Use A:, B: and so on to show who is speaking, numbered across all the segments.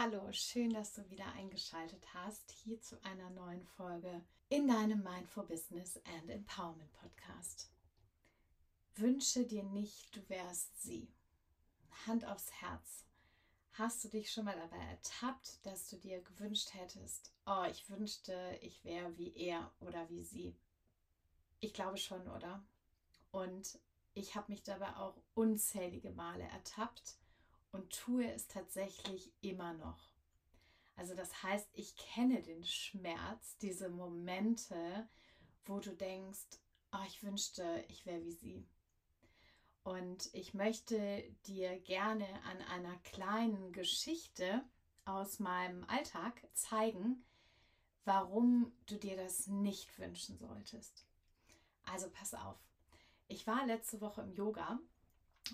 A: Hallo, schön, dass du wieder eingeschaltet hast hier zu einer neuen Folge in deinem Mindful Business and Empowerment Podcast. Wünsche dir nicht, du wärst sie. Hand aufs Herz. Hast du dich schon mal dabei ertappt, dass du dir gewünscht hättest, oh, ich wünschte, ich wäre wie er oder wie sie? Ich glaube schon, oder? Und ich habe mich dabei auch unzählige Male ertappt und tue es tatsächlich immer noch. Also das heißt, ich kenne den Schmerz, diese Momente, wo du denkst, oh, ich wünschte, ich wäre wie sie. Und ich möchte dir gerne an einer kleinen Geschichte aus meinem Alltag zeigen, warum du dir das nicht wünschen solltest. Also pass auf. Ich war letzte Woche im Yoga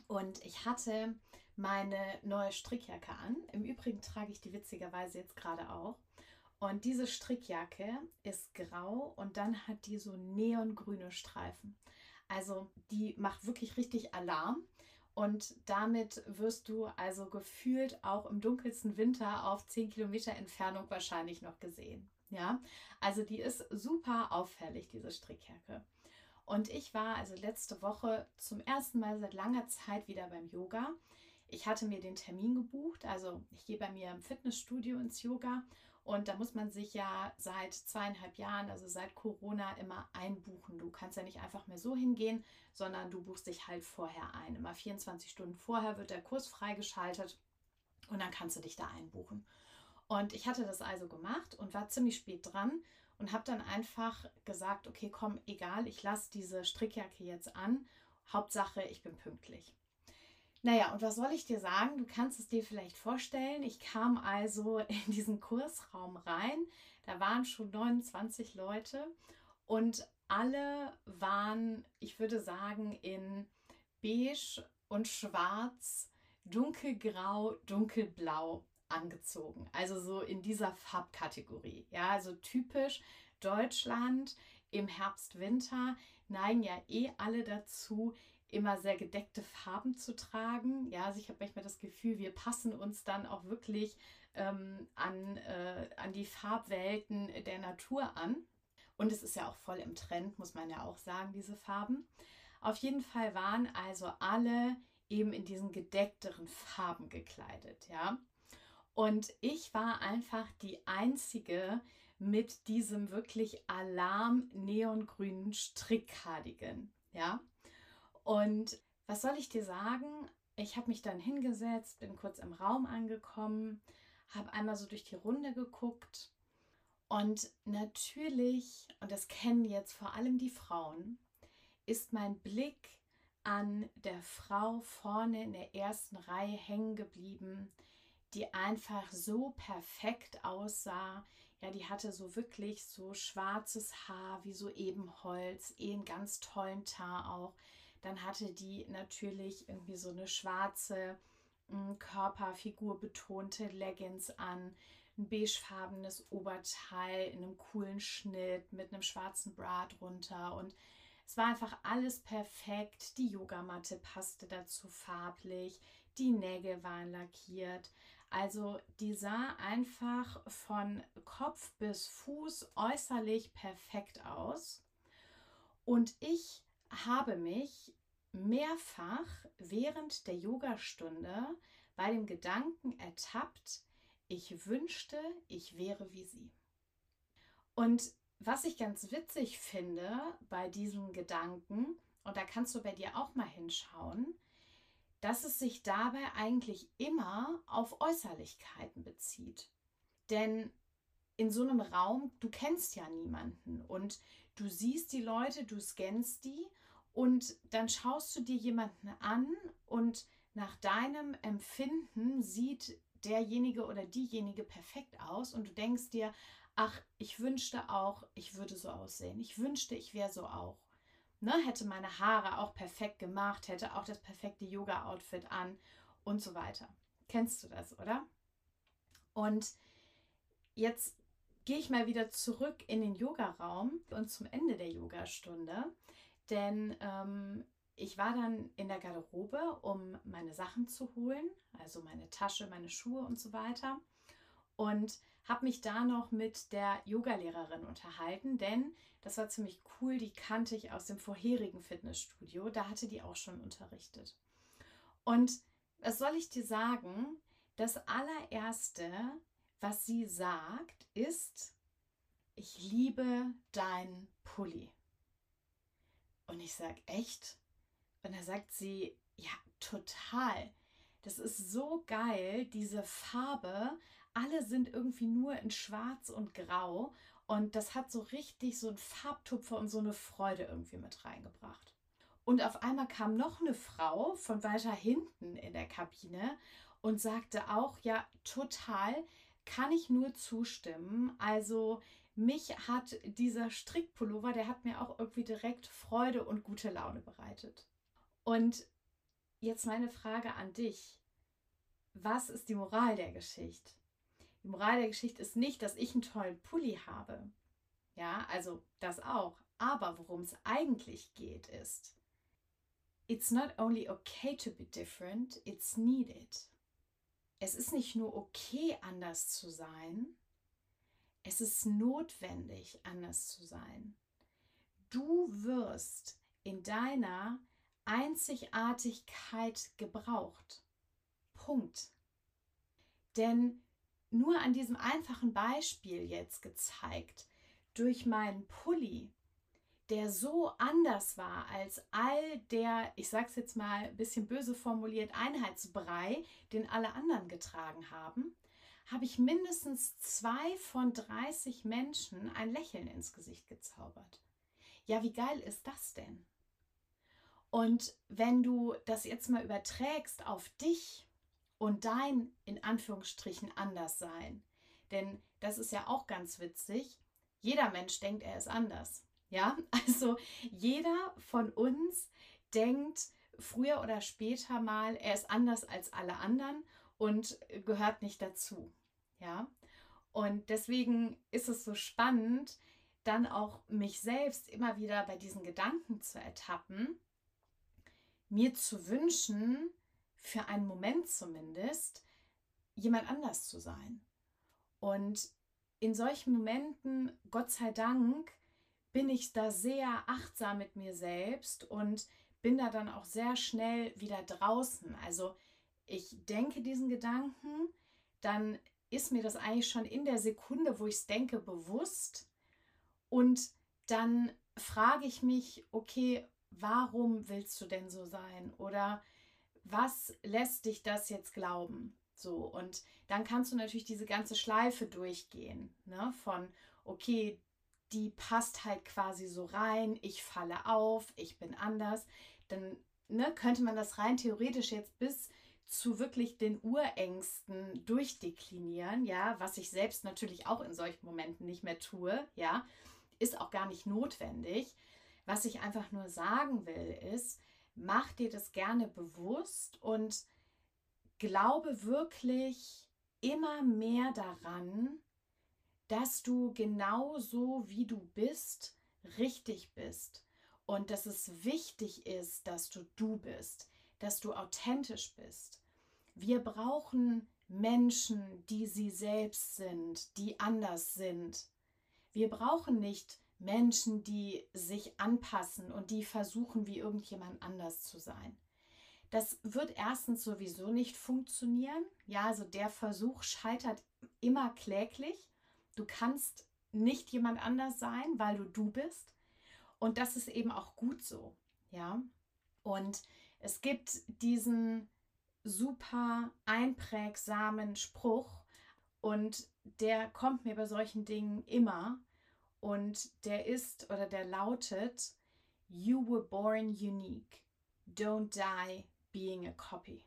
A: und ich hatte meine neue Strickjacke an. Im Übrigen trage ich die witzigerweise jetzt gerade auch. Und diese Strickjacke ist grau und dann hat die so neongrüne Streifen. Also die macht wirklich richtig Alarm. Und damit wirst du also gefühlt auch im dunkelsten Winter auf 10 Kilometer Entfernung wahrscheinlich noch gesehen. Ja, also die ist super auffällig, diese Strickjacke. Und ich war also letzte Woche zum ersten Mal seit langer Zeit wieder beim Yoga. Ich hatte mir den Termin gebucht, also ich gehe bei mir im Fitnessstudio ins Yoga und da muss man sich ja seit zweieinhalb Jahren, also seit Corona, immer einbuchen. Du kannst ja nicht einfach mehr so hingehen, sondern du buchst dich halt vorher ein. Immer 24 Stunden vorher wird der Kurs freigeschaltet und dann kannst du dich da einbuchen. Und ich hatte das also gemacht und war ziemlich spät dran und habe dann einfach gesagt, okay, komm, egal, ich lasse diese Strickjacke jetzt an. Hauptsache, ich bin pünktlich. Naja, und was soll ich dir sagen? Du kannst es dir vielleicht vorstellen. Ich kam also in diesen Kursraum rein. Da waren schon 29 Leute und alle waren, ich würde sagen, in beige und schwarz, dunkelgrau, dunkelblau angezogen. Also so in dieser Farbkategorie. Ja, also typisch Deutschland im Herbst, Winter neigen ja eh alle dazu, immer sehr gedeckte Farben zu tragen. Ja, also ich habe manchmal das Gefühl, wir passen uns dann auch wirklich ähm, an, äh, an die Farbwelten der Natur an. Und es ist ja auch voll im Trend, muss man ja auch sagen, diese Farben. Auf jeden Fall waren also alle eben in diesen gedeckteren Farben gekleidet, ja. Und ich war einfach die einzige mit diesem wirklich Alarm neongrünen Strickcardigan, ja. Und was soll ich dir sagen? Ich habe mich dann hingesetzt, bin kurz im Raum angekommen, habe einmal so durch die Runde geguckt und natürlich, und das kennen jetzt vor allem die Frauen, ist mein Blick an der Frau vorne in der ersten Reihe hängen geblieben, die einfach so perfekt aussah. Ja, die hatte so wirklich so schwarzes Haar wie so Ebenholz, eh einen ganz tollen Teint auch. Dann hatte die natürlich irgendwie so eine schwarze hm, Körperfigur betonte Leggings an, ein beigefarbenes Oberteil in einem coolen Schnitt mit einem schwarzen Bra drunter und es war einfach alles perfekt. Die Yogamatte passte dazu farblich, die Nägel waren lackiert. Also die sah einfach von Kopf bis Fuß äußerlich perfekt aus. Und ich habe mich mehrfach während der Yogastunde bei dem Gedanken ertappt, ich wünschte, ich wäre wie sie. Und was ich ganz witzig finde bei diesem Gedanken, und da kannst du bei dir auch mal hinschauen, dass es sich dabei eigentlich immer auf Äußerlichkeiten bezieht. Denn in so einem Raum, du kennst ja niemanden und du siehst die Leute, du scannst die und dann schaust du dir jemanden an und nach deinem Empfinden sieht derjenige oder diejenige perfekt aus und du denkst dir, ach, ich wünschte auch, ich würde so aussehen. Ich wünschte, ich wäre so auch. Ne, hätte meine Haare auch perfekt gemacht, hätte auch das perfekte Yoga-Outfit an und so weiter. Kennst du das, oder? Und jetzt gehe ich mal wieder zurück in den Yogaraum und zum Ende der Yogastunde, denn ähm, ich war dann in der Garderobe, um meine Sachen zu holen, also meine Tasche, meine Schuhe und so weiter. und habe mich da noch mit der Yogalehrerin unterhalten, denn das war ziemlich cool. Die kannte ich aus dem vorherigen Fitnessstudio. Da hatte die auch schon unterrichtet. Und was soll ich dir sagen? Das allererste, was sie sagt, ist, ich liebe dein Pulli. Und ich sage, echt? Und da sagt sie, ja, total. Das ist so geil, diese Farbe. Alle sind irgendwie nur in Schwarz und Grau. Und das hat so richtig so einen Farbtupfer und so eine Freude irgendwie mit reingebracht. Und auf einmal kam noch eine Frau von weiter hinten in der Kabine und sagte auch, ja, total, kann ich nur zustimmen. Also mich hat dieser Strickpullover, der hat mir auch irgendwie direkt Freude und gute Laune bereitet. Und jetzt meine Frage an dich. Was ist die Moral der Geschichte? Die Moral der Geschichte ist nicht, dass ich einen tollen Pulli habe. Ja, also das auch. Aber worum es eigentlich geht, ist, it's not only okay to be different, it's needed. Es ist nicht nur okay, anders zu sein, es ist notwendig, anders zu sein. Du wirst in deiner Einzigartigkeit gebraucht. Punkt. Denn nur an diesem einfachen Beispiel jetzt gezeigt, durch meinen Pulli, der so anders war als all der, ich sag's jetzt mal ein bisschen böse formuliert, Einheitsbrei, den alle anderen getragen haben, habe ich mindestens zwei von 30 Menschen ein Lächeln ins Gesicht gezaubert. Ja, wie geil ist das denn? Und wenn du das jetzt mal überträgst auf dich und dein in Anführungsstrichen Anderssein, denn das ist ja auch ganz witzig, jeder Mensch denkt, er ist anders. Ja, also jeder von uns denkt früher oder später mal, er ist anders als alle anderen und gehört nicht dazu. Ja, und deswegen ist es so spannend, dann auch mich selbst immer wieder bei diesen Gedanken zu ertappen, mir zu wünschen, für einen Moment zumindest, jemand anders zu sein. Und in solchen Momenten, Gott sei Dank, bin ich da sehr achtsam mit mir selbst und bin da dann auch sehr schnell wieder draußen. Also ich denke diesen Gedanken, dann ist mir das eigentlich schon in der Sekunde, wo ich es denke, bewusst. Und dann frage ich mich, okay, warum willst du denn so sein? Oder was lässt dich das jetzt glauben? So, und dann kannst du natürlich diese ganze Schleife durchgehen, ne? Von, okay, die passt halt quasi so rein, ich falle auf, ich bin anders. Dann ne, könnte man das rein theoretisch jetzt bis zu wirklich den Urängsten durchdeklinieren, ja, was ich selbst natürlich auch in solchen Momenten nicht mehr tue, ja, ist auch gar nicht notwendig. Was ich einfach nur sagen will, ist, mach dir das gerne bewusst und glaube wirklich immer mehr daran, dass du genauso wie du bist, richtig bist und dass es wichtig ist, dass du du bist dass du authentisch bist. Wir brauchen Menschen, die sie selbst sind, die anders sind. Wir brauchen nicht Menschen, die sich anpassen und die versuchen, wie irgendjemand anders zu sein. Das wird erstens sowieso nicht funktionieren. Ja, also der Versuch scheitert immer kläglich. Du kannst nicht jemand anders sein, weil du du bist. Und das ist eben auch gut so. Ja. Und es gibt diesen super einprägsamen Spruch und der kommt mir bei solchen Dingen immer und der ist oder der lautet You were born unique. Don't die being a copy.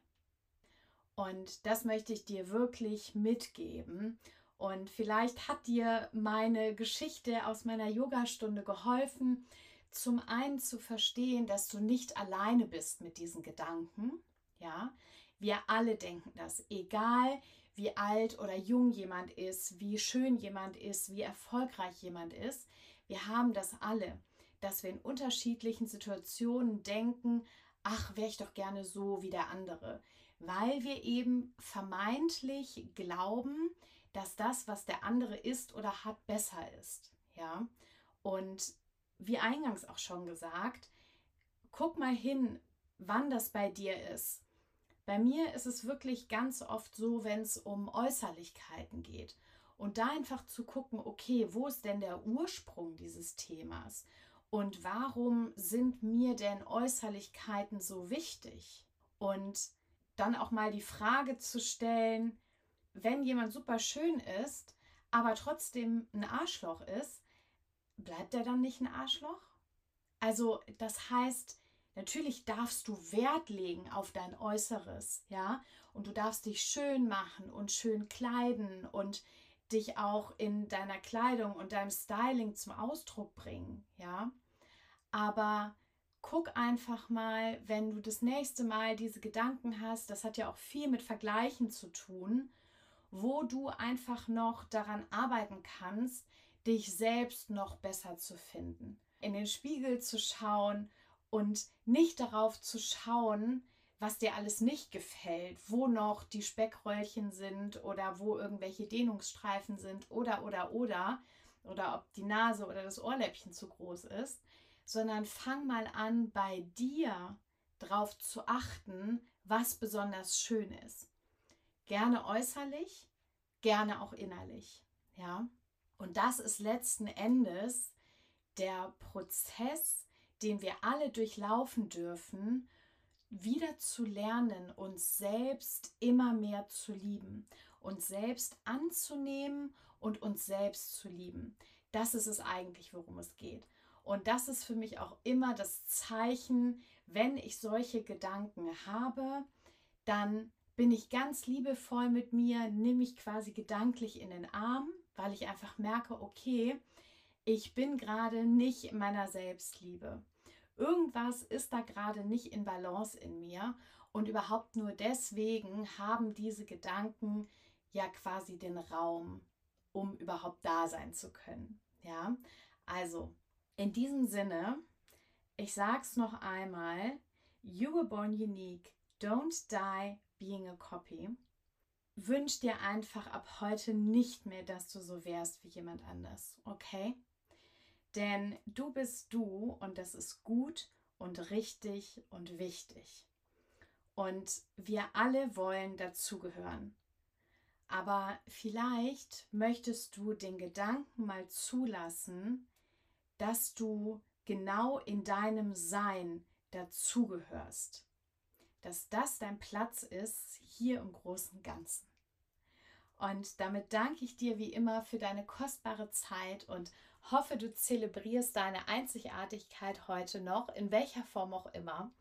A: Und das möchte ich dir wirklich mitgeben. Und vielleicht hat dir meine Geschichte aus meiner Yogastunde geholfen, zum einen zu verstehen, dass du nicht alleine bist mit diesen Gedanken. Ja, wir alle denken das, egal wie alt oder jung jemand ist, wie schön jemand ist, wie erfolgreich jemand ist. Wir haben das alle, dass wir in unterschiedlichen Situationen denken, ach, wäre ich doch gerne so wie der andere, weil wir eben vermeintlich glauben, dass das, was der andere ist oder hat, besser ist. Ja. Und wie eingangs auch schon gesagt, guck mal hin, wann das bei dir ist. Bei mir ist es wirklich ganz oft so, wenn es um Äußerlichkeiten geht. Und da einfach zu gucken, okay, wo ist denn der Ursprung dieses Themas? Und warum sind mir denn Äußerlichkeiten so wichtig? Und dann auch mal die Frage zu stellen, wenn jemand super schön ist, aber trotzdem ein Arschloch ist, bleibt er dann nicht ein Arschloch? Also das heißt, natürlich darfst du Wert legen auf dein Äußeres, ja, und du darfst dich schön machen und schön kleiden und dich auch in deiner Kleidung und deinem Styling zum Ausdruck bringen, ja. Aber guck einfach mal, wenn du das nächste Mal diese Gedanken hast, das hat ja auch viel mit Vergleichen zu tun, wo du einfach noch daran arbeiten kannst, dich selbst noch besser zu finden. In den Spiegel zu schauen und nicht darauf zu schauen, was dir alles nicht gefällt, wo noch die Speckröllchen sind oder wo irgendwelche Dehnungsstreifen sind oder oder oder oder ob die Nase oder das Ohrläppchen zu groß ist, sondern fang mal an bei dir drauf zu achten, was besonders schön ist. Gerne äußerlich, gerne auch innerlich, ja? Und das ist letzten Endes der Prozess, den wir alle durchlaufen dürfen, wieder zu lernen, uns selbst immer mehr zu lieben, uns selbst anzunehmen und uns selbst zu lieben. Das ist es eigentlich, worum es geht. Und das ist für mich auch immer das Zeichen, wenn ich solche Gedanken habe, dann bin ich ganz liebevoll mit mir, nehme ich quasi gedanklich in den Arm, weil ich einfach merke, okay, ich bin gerade nicht in meiner Selbstliebe. Irgendwas ist da gerade nicht in Balance in mir und überhaupt nur deswegen haben diese Gedanken ja quasi den Raum, um überhaupt da sein zu können. Ja, also in diesem Sinne, ich sag's noch einmal: You were born unique. Don't die being a copy. Wünsch dir einfach ab heute nicht mehr, dass du so wärst wie jemand anders, okay? Denn du bist du und das ist gut und richtig und wichtig. Und wir alle wollen dazugehören. Aber vielleicht möchtest du den Gedanken mal zulassen, dass du genau in deinem Sein dazugehörst. Dass das dein Platz ist hier im großen Ganzen. Und damit danke ich dir wie immer für deine kostbare Zeit und hoffe, du zelebrierst deine Einzigartigkeit heute noch, in welcher Form auch immer.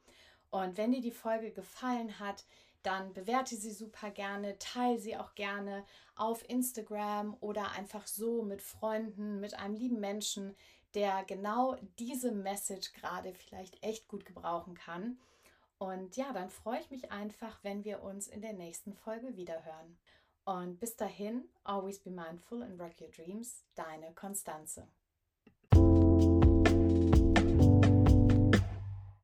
A: Und wenn dir die Folge gefallen hat, dann bewerte sie super gerne, teile sie auch gerne auf Instagram oder einfach so mit Freunden, mit einem lieben Menschen, der genau diese Message gerade vielleicht echt gut gebrauchen kann. Und ja, dann freue ich mich einfach, wenn wir uns in der nächsten Folge wiederhören. Und bis dahin, always be mindful and rock your dreams, deine Konstanze.